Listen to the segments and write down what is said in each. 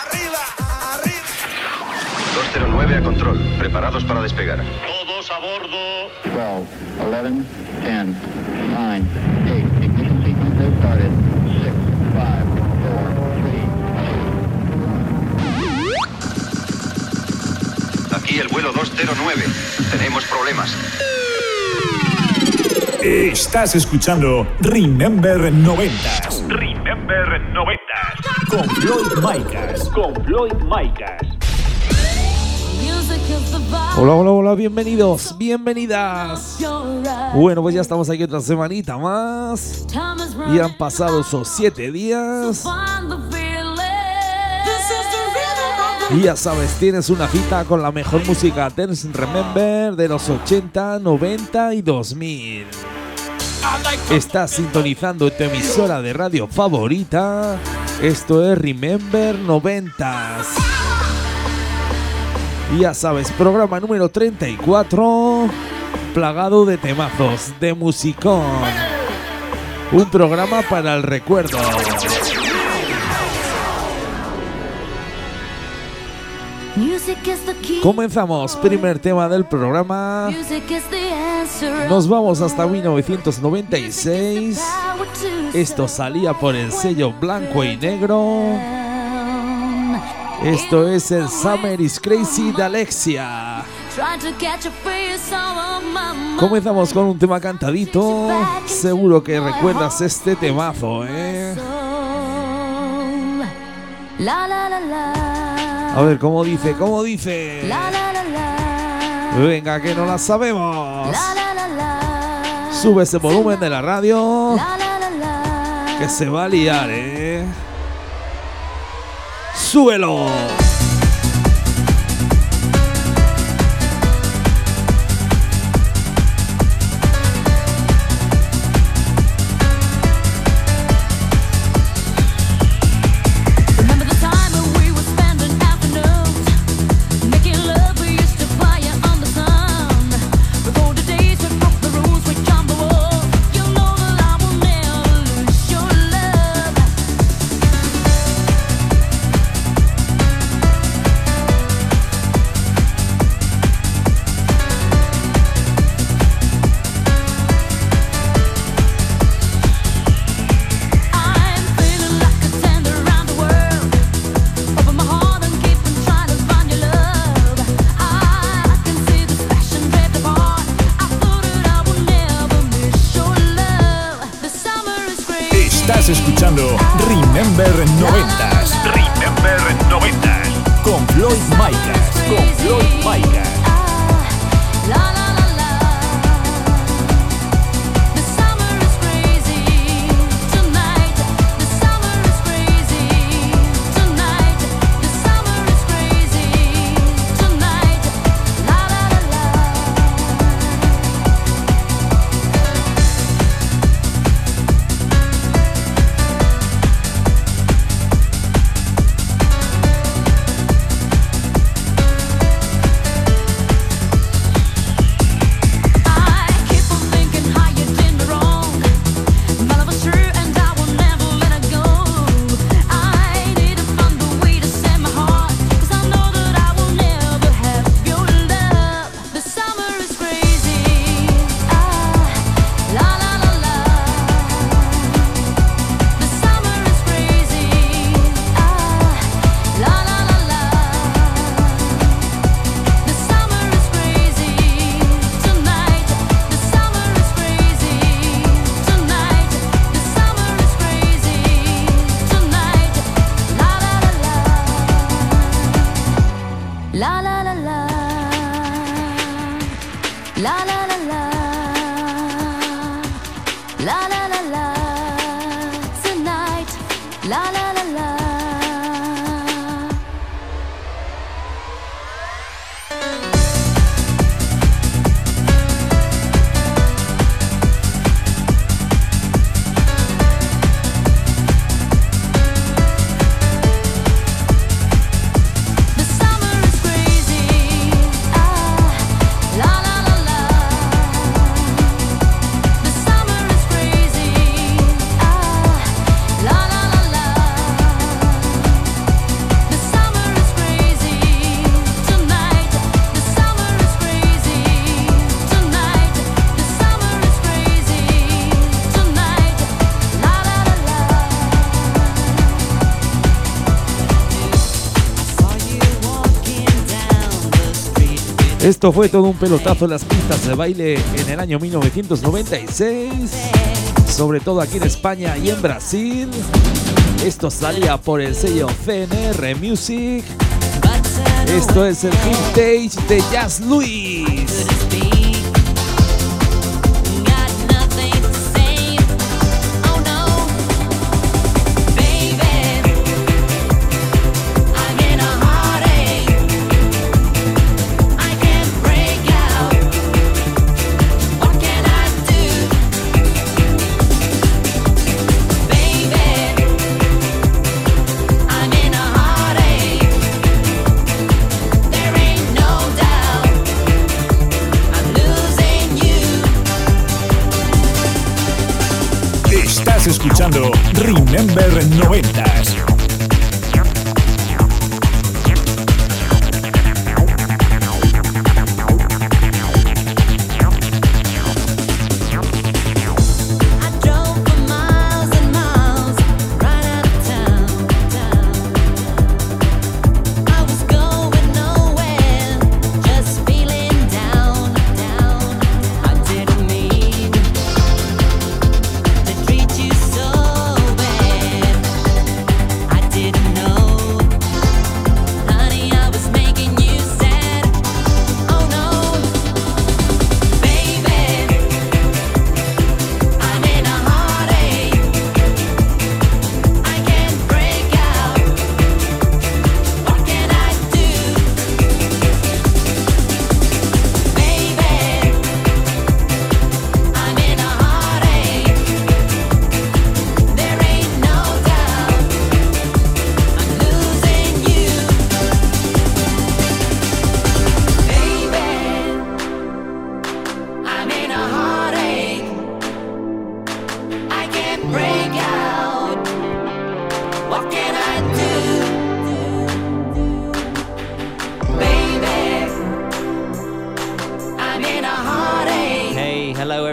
Arriba, arriba. 209 a control, preparados para despegar. Todos a bordo. 12, 11, 10, 9, 8, ignition sequence has started. 6, 5, 4, 3, Aquí el vuelo 209. Tenemos problemas. Estás escuchando Remember 90 Remember 90. Con Floyd Micas. Con Floyd Micas. Hola, hola, hola, bienvenidos, bienvenidas. Bueno, pues ya estamos aquí otra semanita más. Y han pasado esos siete días. Y ya sabes, tienes una cita con la mejor música Dance Remember de los 80, 90 y 2000. Estás sintonizando tu emisora de radio favorita. Esto es Remember 90s. Y ya sabes, programa número 34, plagado de temazos, de musicón. Un programa para el recuerdo. Comenzamos, primer tema del programa. Nos vamos hasta 1996. Esto salía por el sello blanco y negro. Esto es el Summer is Crazy de Alexia. Comenzamos con un tema cantadito. Seguro que recuerdas este temazo, ¿eh? La la la la. A ver, ¿cómo dice? ¿Cómo dice? Venga, que no la sabemos. Sube ese volumen de la radio. Que se va a liar, ¿eh? ¡Súbelo! Esto fue todo un pelotazo en las pistas de baile en el año 1996, sobre todo aquí en España y en Brasil. Esto salía por el sello CNR Music. Esto es el vintage de Jazz Luis. 90.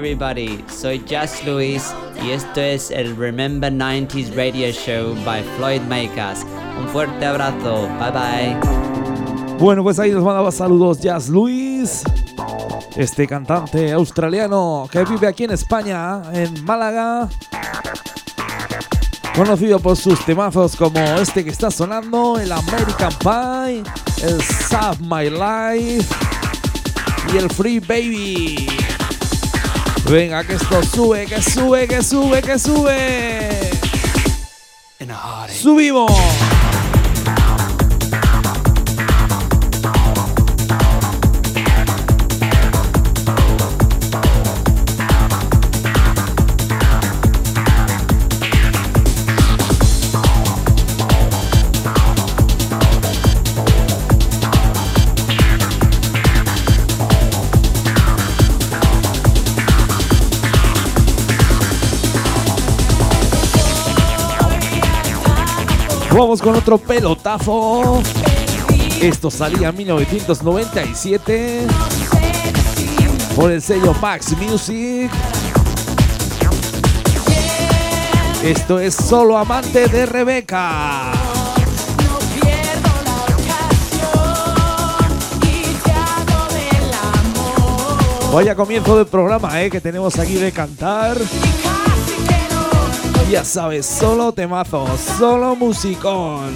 Everybody. Soy Jazz Luis y esto es el Remember 90s Radio Show by Floyd Makers. Un fuerte abrazo. Bye bye. Bueno, pues ahí nos mandaba saludos Jazz Luis, este cantante australiano que vive aquí en España, en Málaga. Conocido por sus temazos como este que está sonando, el American Pie, el Save My Life y el Free Baby. Venga, que esto sube, que sube, que sube, que sube. Subimos. Vamos con otro pelotazo. Esto salía en 1997 por el sello Max Music. Esto es solo amante de Rebeca. Vaya comienzo del programa, eh, que tenemos aquí de cantar. Ya sabes, solo temazos, solo musicón.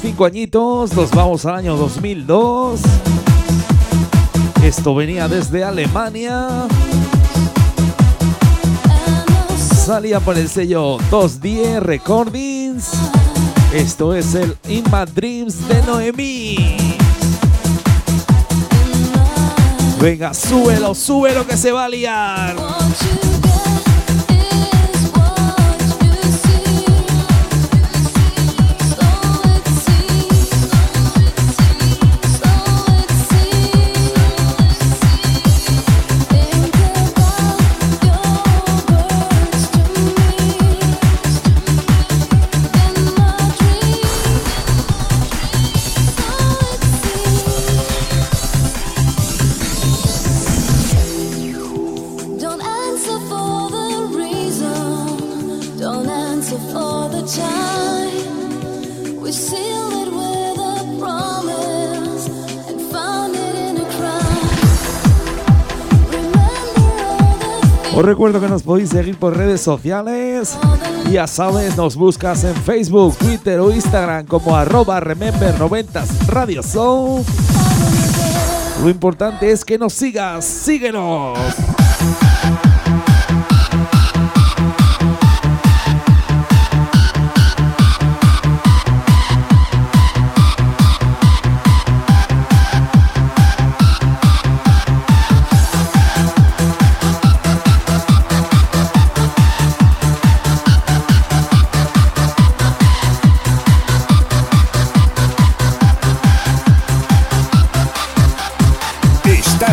5 añitos, nos vamos al año 2002. Esto venía desde Alemania. Salía por el sello 210 Recordings. Esto es el In My Dreams de Noemí. Venga, súbelo, súbelo que se va a liar. Os recuerdo que nos podéis seguir por redes sociales. Ya sabes, nos buscas en Facebook, Twitter o Instagram como arroba Remember90s Radio Show. Lo importante es que nos sigas, síguenos.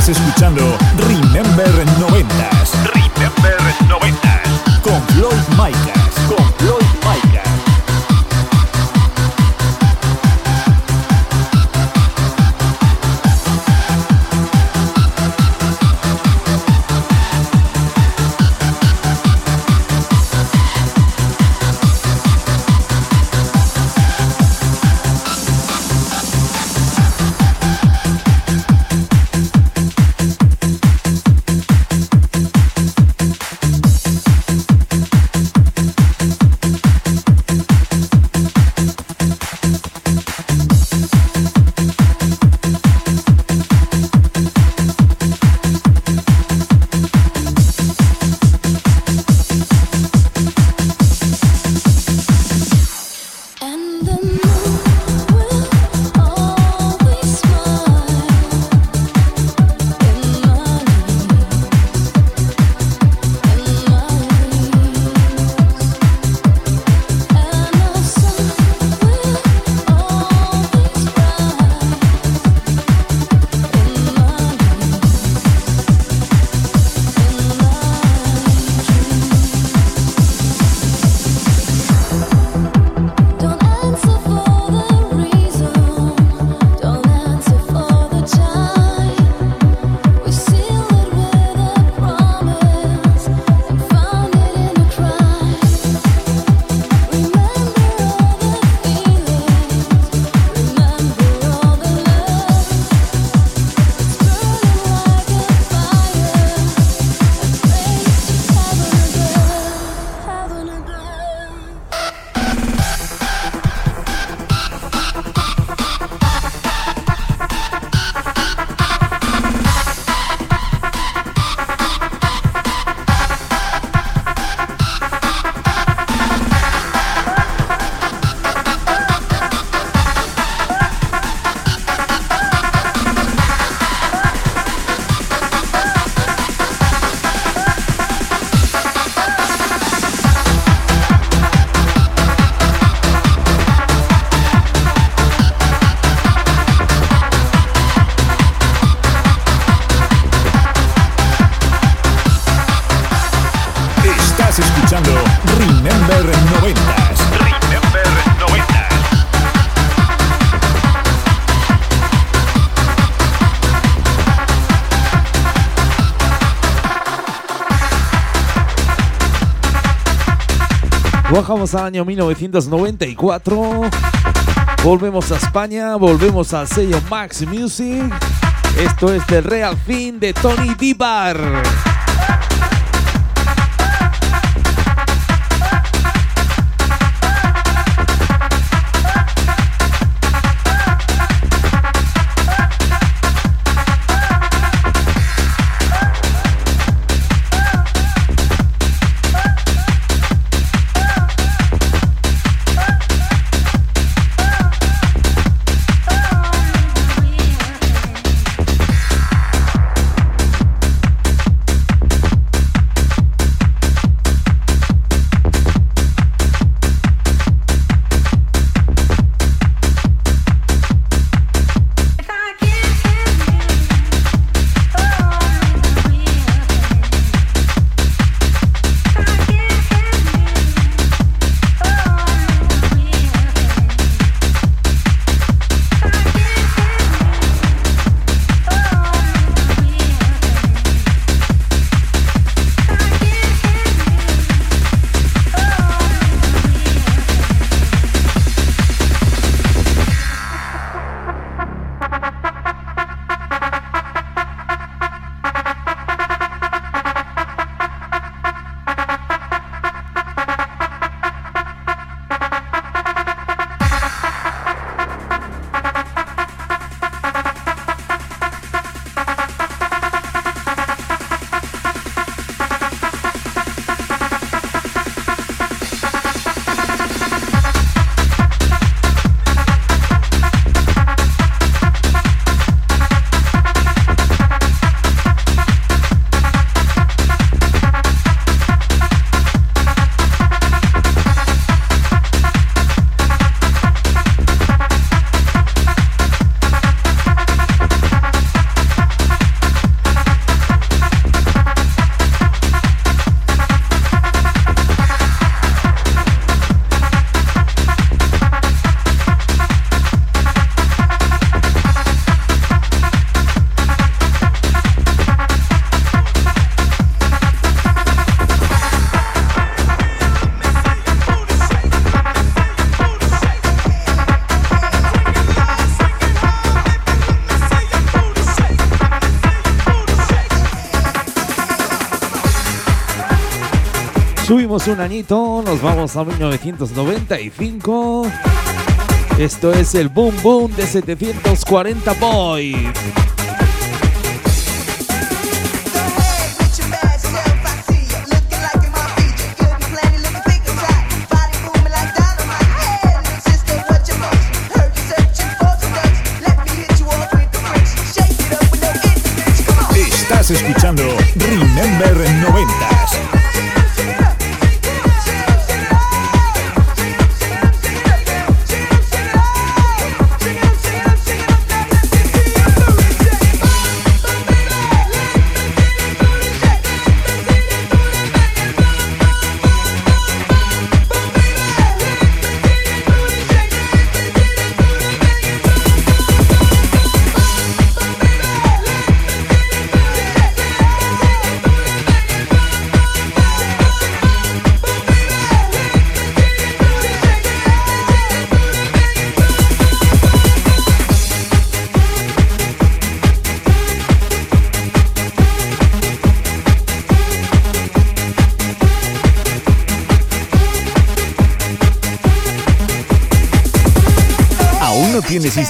Escuchando Bajamos al año 1994. Volvemos a España, volvemos al sello Max Music. Esto es del Real Fin de Tony Dibar. Subimos un añito, nos vamos a 1995. Esto es el Boom Boom de 740 Boys. Estás escuchando Remember 90s.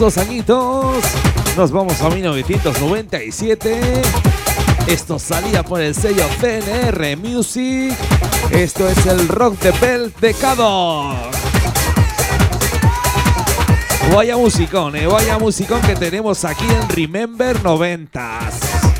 Dos añitos. Nos vamos a 1997. Esto salía por el sello CNR Music. Esto es el rock de Bell. Vaya musicón, eh, vaya musicón que tenemos aquí en Remember 90s.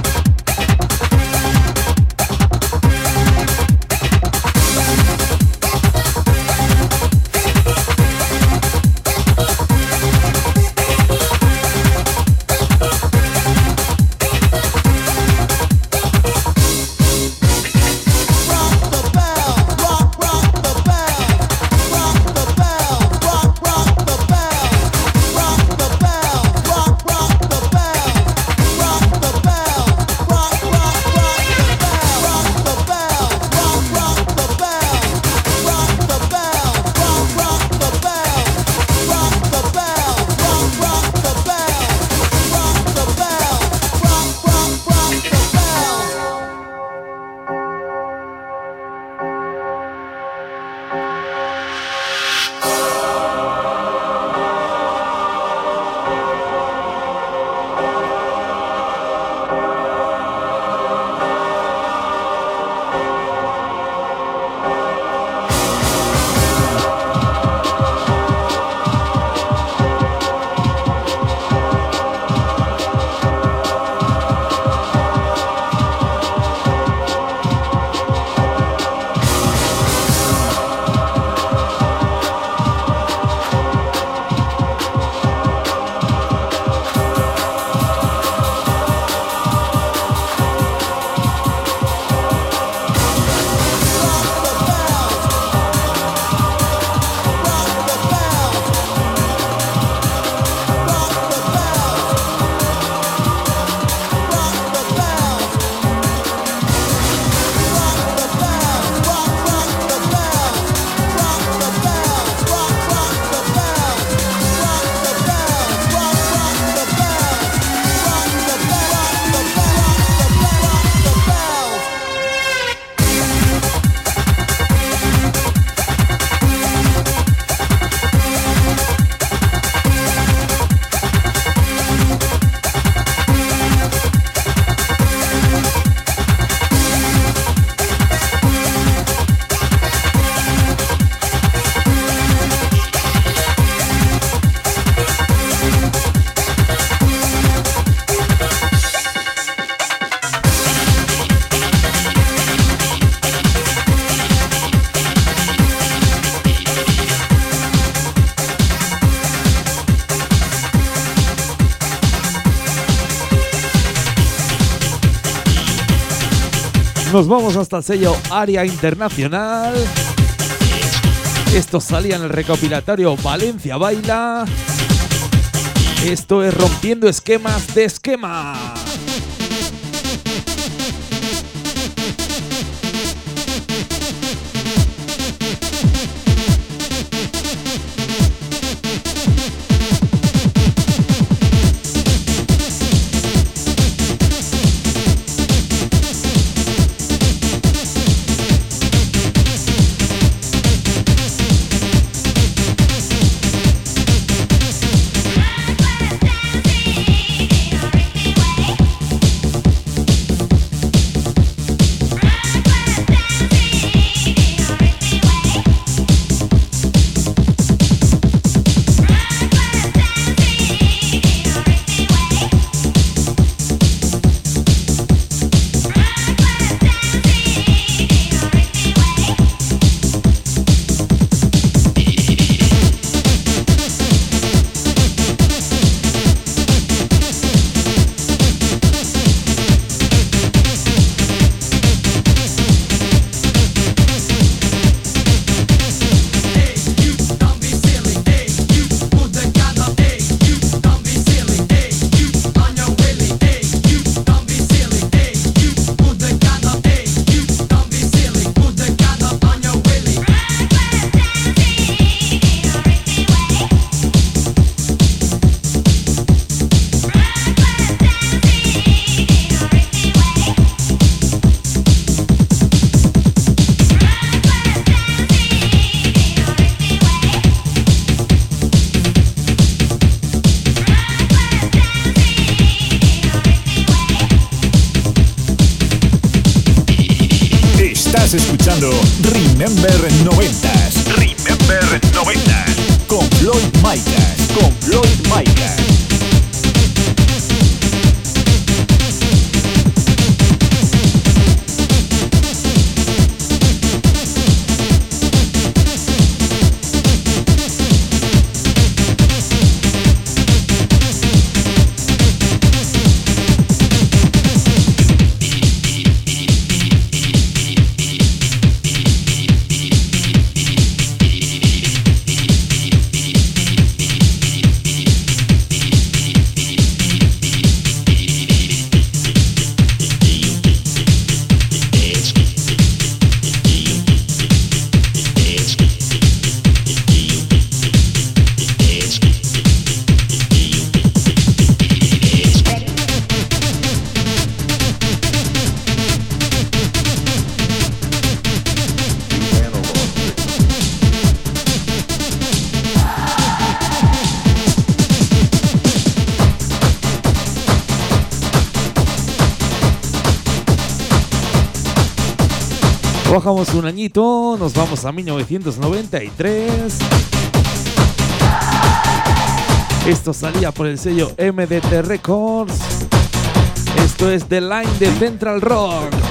Nos vamos hasta el sello Área Internacional. Esto salía en el recopilatorio Valencia Baila. Esto es rompiendo esquemas de esquema. Bajamos un añito, nos vamos a 1993. Esto salía por el sello MDT Records. Esto es The Line de Central Rock.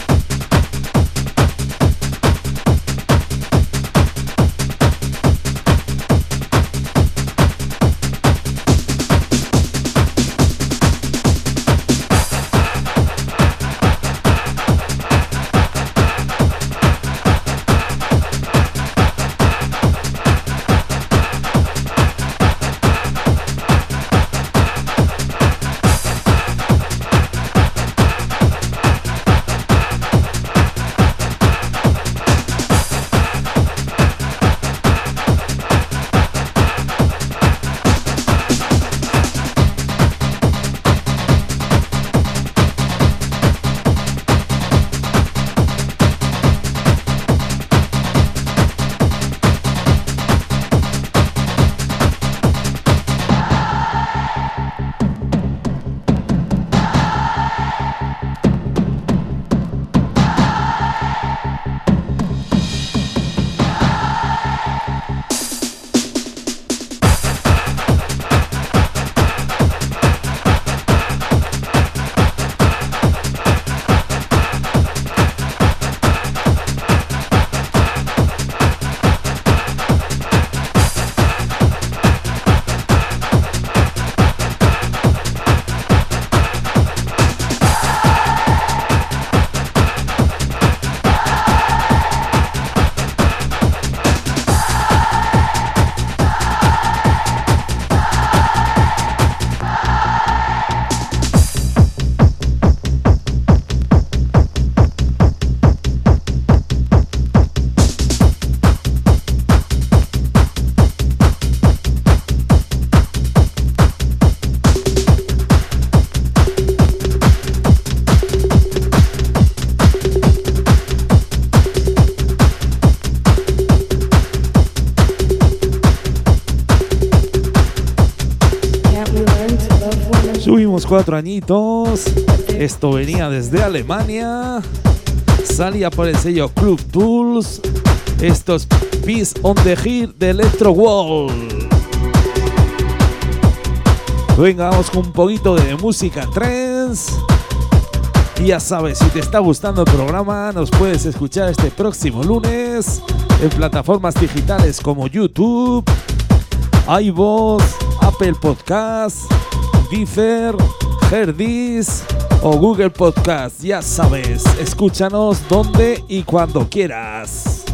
Cuatro añitos. Esto venía desde Alemania. Salía por el sello Club Tools. Esto es Peace on the Hill de Electro Wall. Venga, vamos con un poquito de música trance. Y ya sabes, si te está gustando el programa, nos puedes escuchar este próximo lunes en plataformas digitales como YouTube, iVoox, Apple Podcasts, Deezer, Herdis o Google Podcasts. Ya sabes, escúchanos donde y cuando quieras.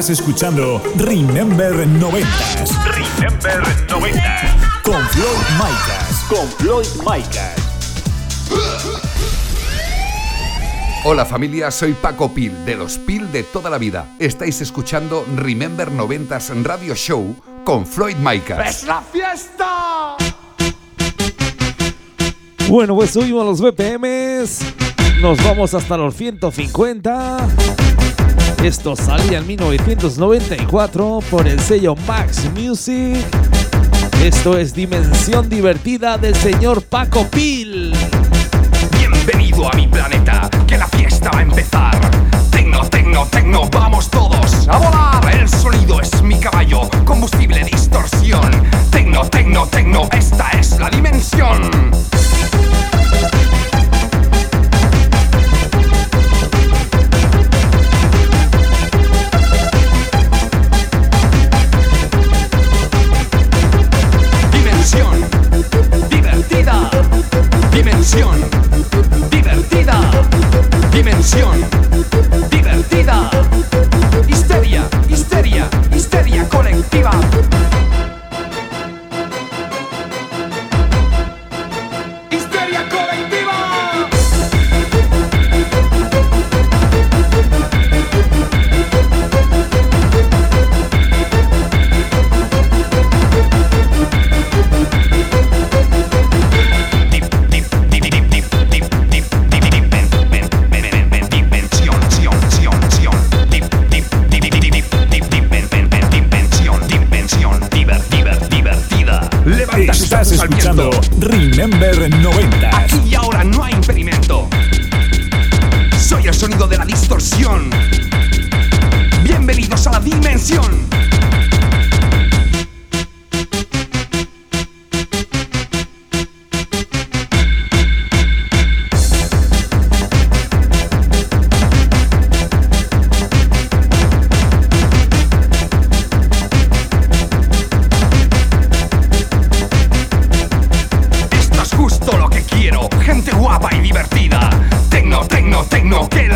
Estás escuchando Remember 90 Remember 90. con Floyd Micas. Con Floyd Micas. Hola familia, soy Paco Pil, de los Pil de toda la vida. Estáis escuchando Remember 90s Radio Show con Floyd Micas. la fiesta! Bueno, pues subimos los BPMs. Nos vamos hasta los 150. Esto salía en 1994 por el sello Max Music. Esto es Dimensión Divertida del señor Paco Pil. Bienvenido a mi planeta, que la fiesta va a empezar. Tecno, tecno, tecno, vamos todos a volar. El sonido es mi caballo, combustible distorsión. Tecno, tecno, tecno, esta es la dimensión.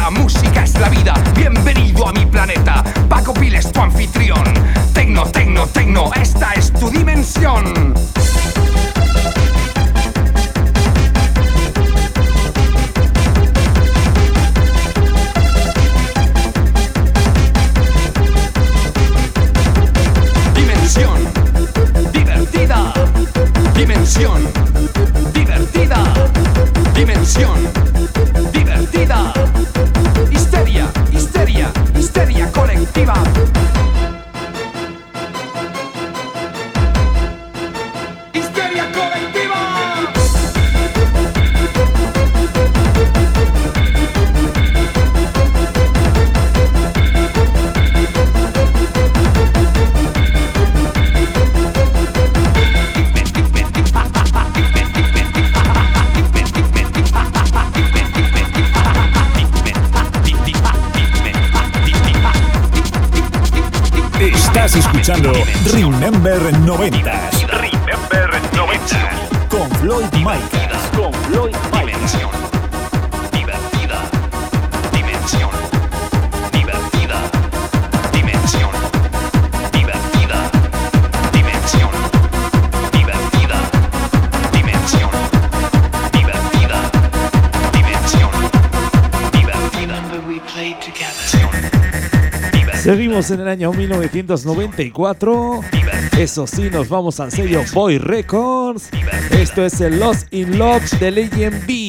La música es la vida, bienvenido a mi planeta. Paco Pil es tu anfitrión. Tecno, tecno, tecno, esta es tu dimensión. Remember 90s. Remember 90s. Con Floyd Micas. Con Floyd Micas. Divertida. Dimensión. Divertida. Dimensión. Divertida. Dimensión. Divertida. Dimensión. Divertida. Dimensión. Divertida. Seguimos en el año 1994. Eso sí, nos vamos al sello Boy Records. Esto es el Lost in Love de Legend B.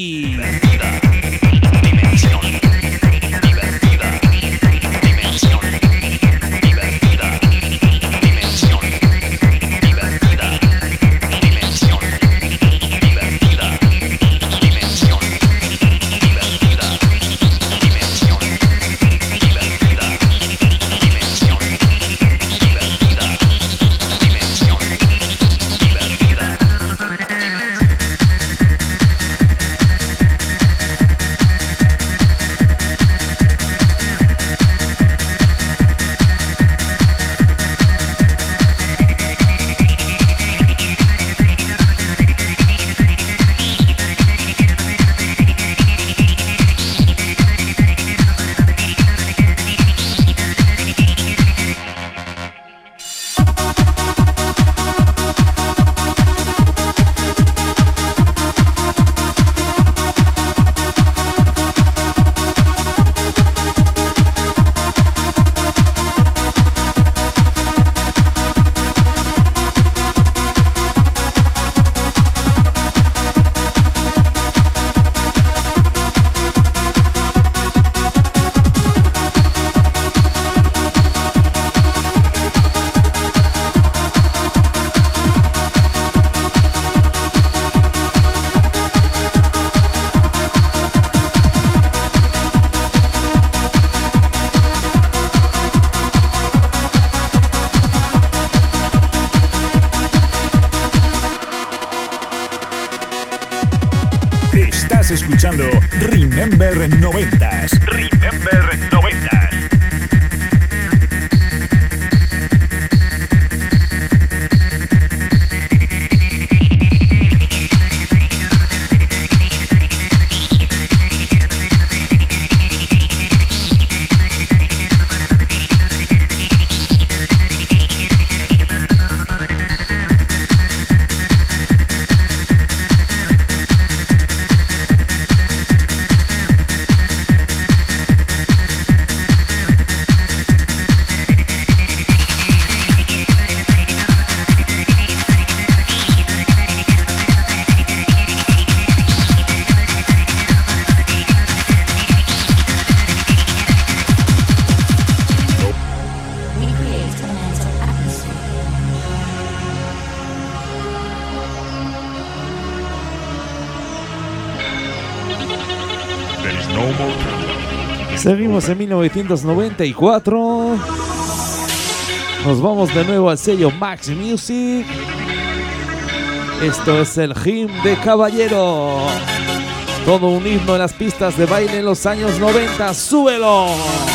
En 1994. Nos vamos de nuevo al sello Max Music. Esto es el hymn de Caballero. Todo un himno en las pistas de baile en los años 90. ¡Súbelo!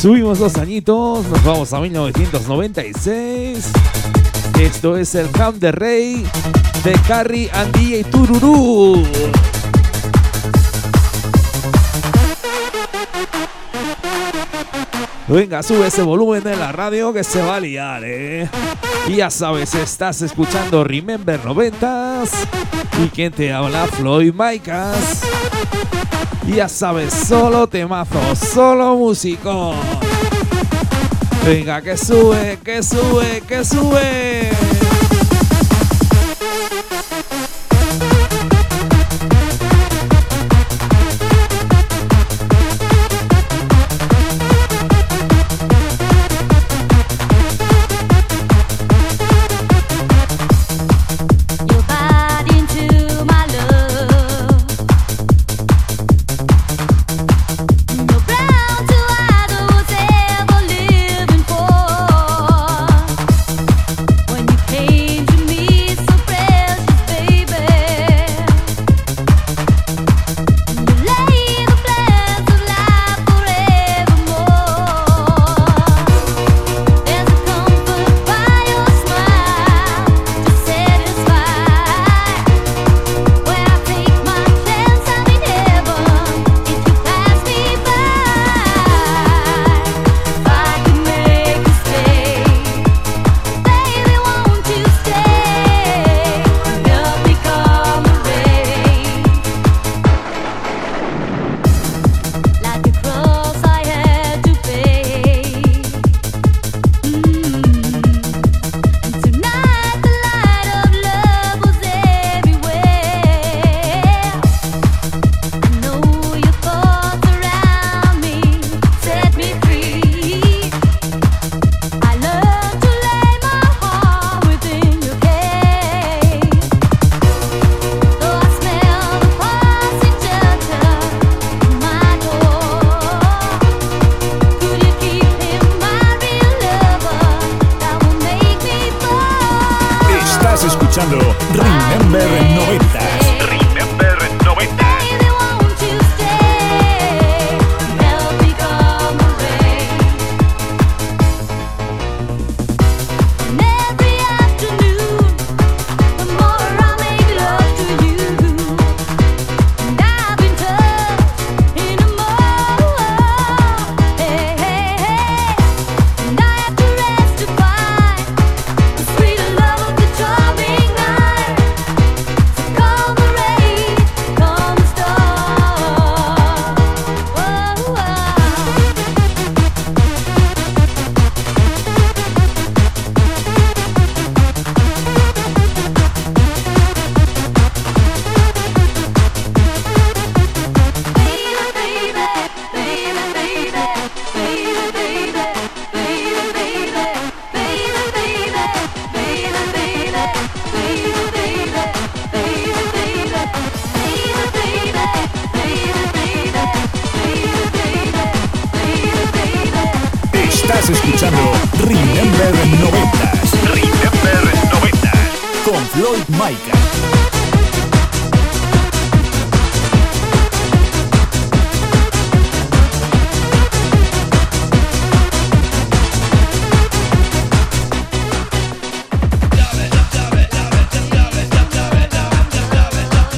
Subimos dos añitos, nos vamos a 1996. Esto es el Camp de Rey de Carrie Andy y Tururú. Venga, sube ese volumen de la radio que se va a liar, eh. Y ya sabes, estás escuchando Remember 90s. ¿Y quién te habla? Floyd Maicas. Ya sabes, solo temazo, solo músico. Venga, que sube, que sube, que sube.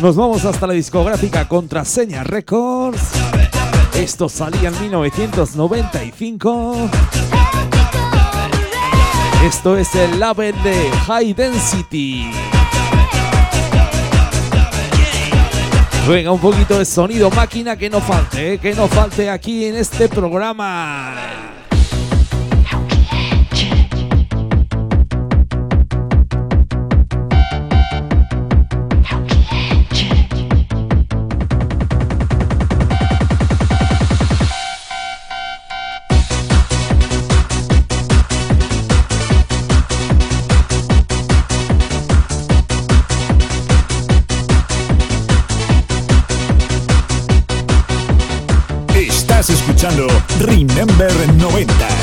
Nos vamos hasta la discográfica Contraseña Records. Esto salía en 1995. Esto es el label de High Density. Venga, un poquito de sonido máquina que no falte, ¿eh? que no falte aquí en este programa. Escuchando Remember 90s.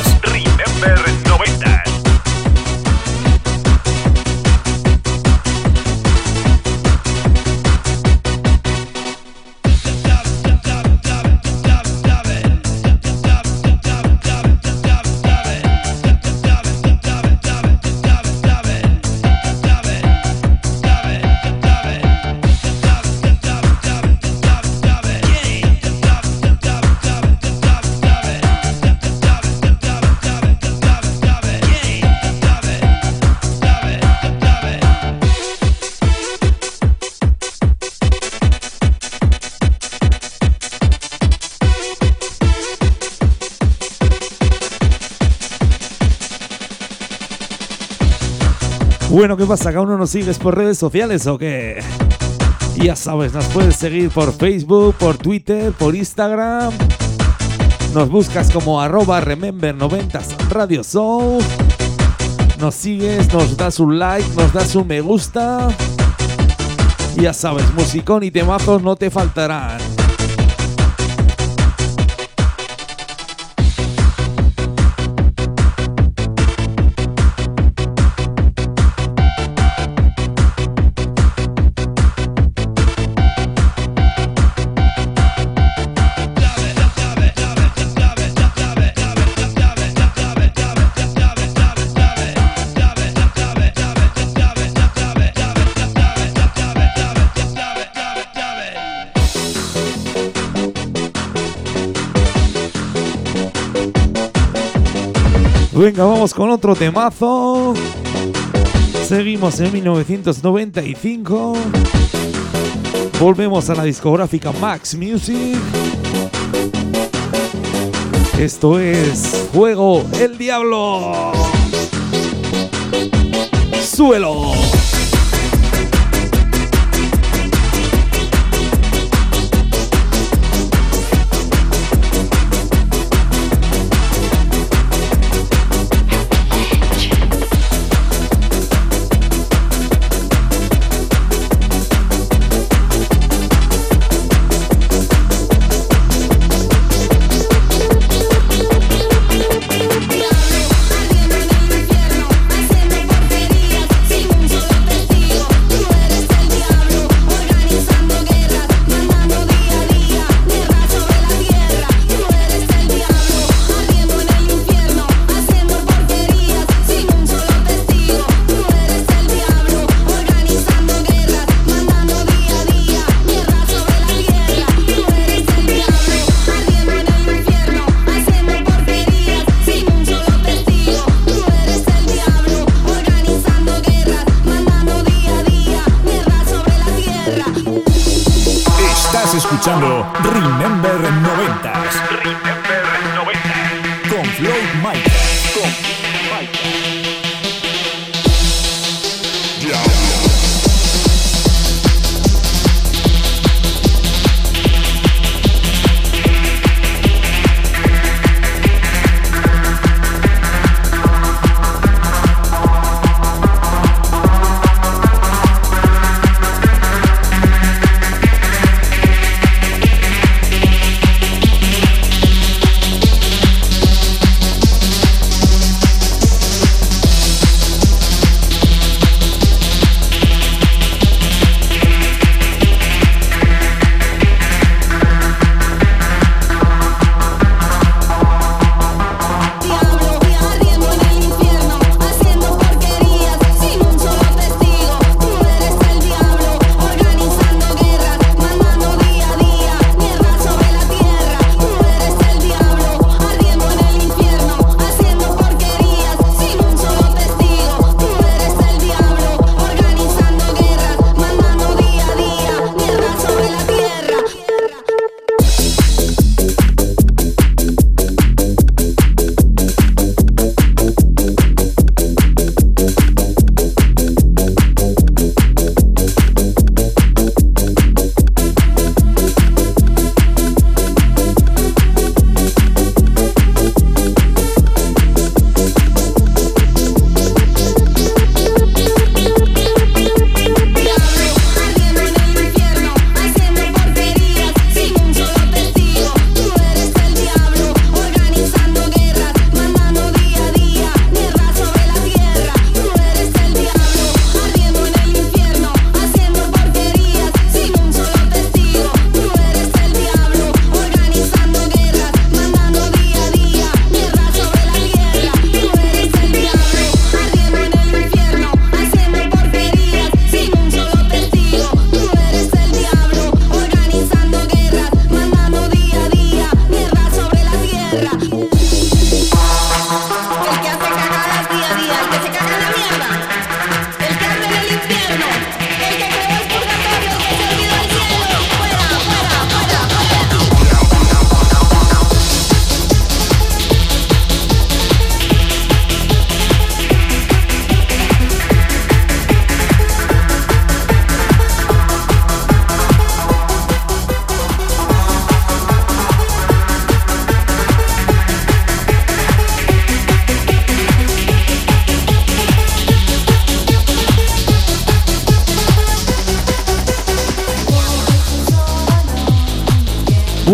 Bueno, ¿qué pasa? ¿Cada uno nos sigues por redes sociales o qué? Ya sabes, nos puedes seguir por Facebook, por Twitter, por Instagram. Nos buscas como arroba remember90s Radio Show. Nos sigues, nos das un like, nos das un me gusta. Ya sabes, musicón y temazos no te faltarán. Venga, vamos con otro temazo. Seguimos en 1995. Volvemos a la discográfica Max Music. Esto es Juego el Diablo. Suelo.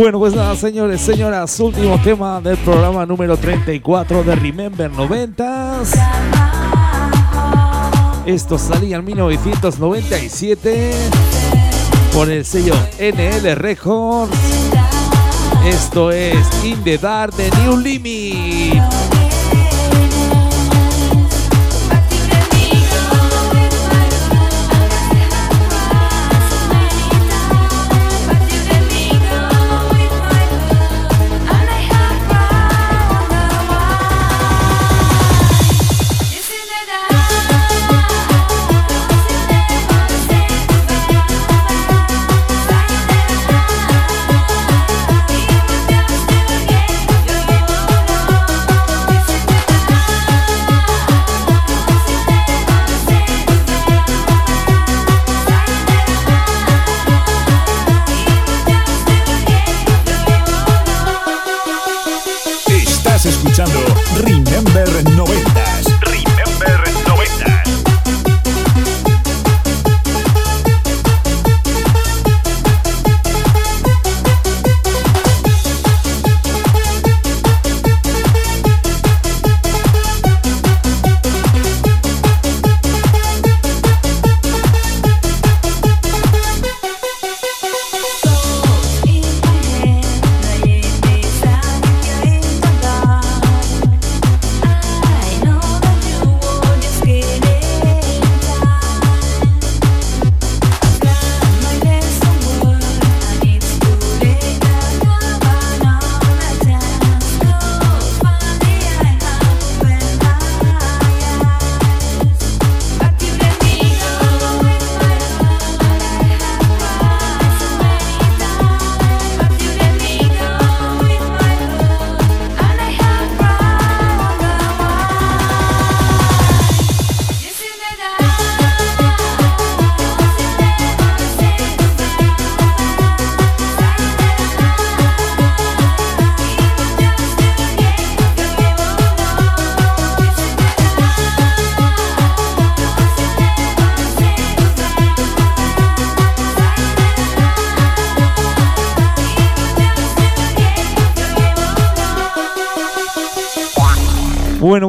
Bueno, pues nada, señores, señoras, último tema del programa número 34 de Remember 90s. Esto salía en 1997 por el sello NL Records. Esto es In the Dark de New Limit.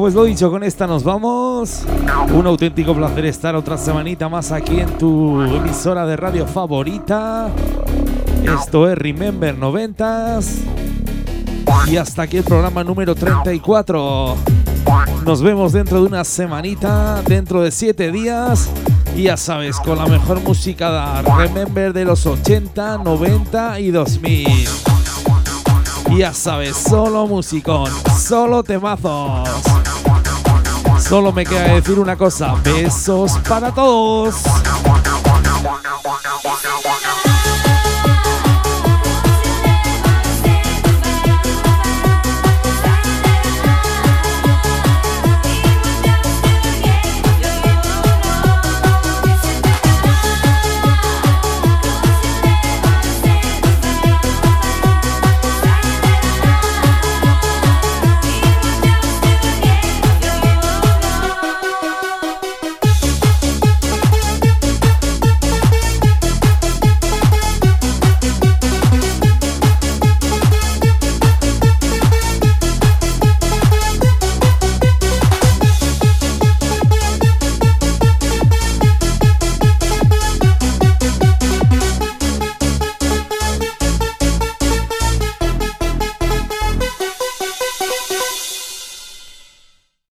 Pues lo dicho, con esta nos vamos. Un auténtico placer estar otra semanita más aquí en tu emisora de radio favorita. Esto es Remember 90s. Y hasta aquí el programa número 34. Nos vemos dentro de una semanita, dentro de 7 días. Y ya sabes, con la mejor música de Remember de los 80, 90 y 2000. Y ya sabes, solo musicón, solo temazos. Solo me queda decir una cosa, besos para todos.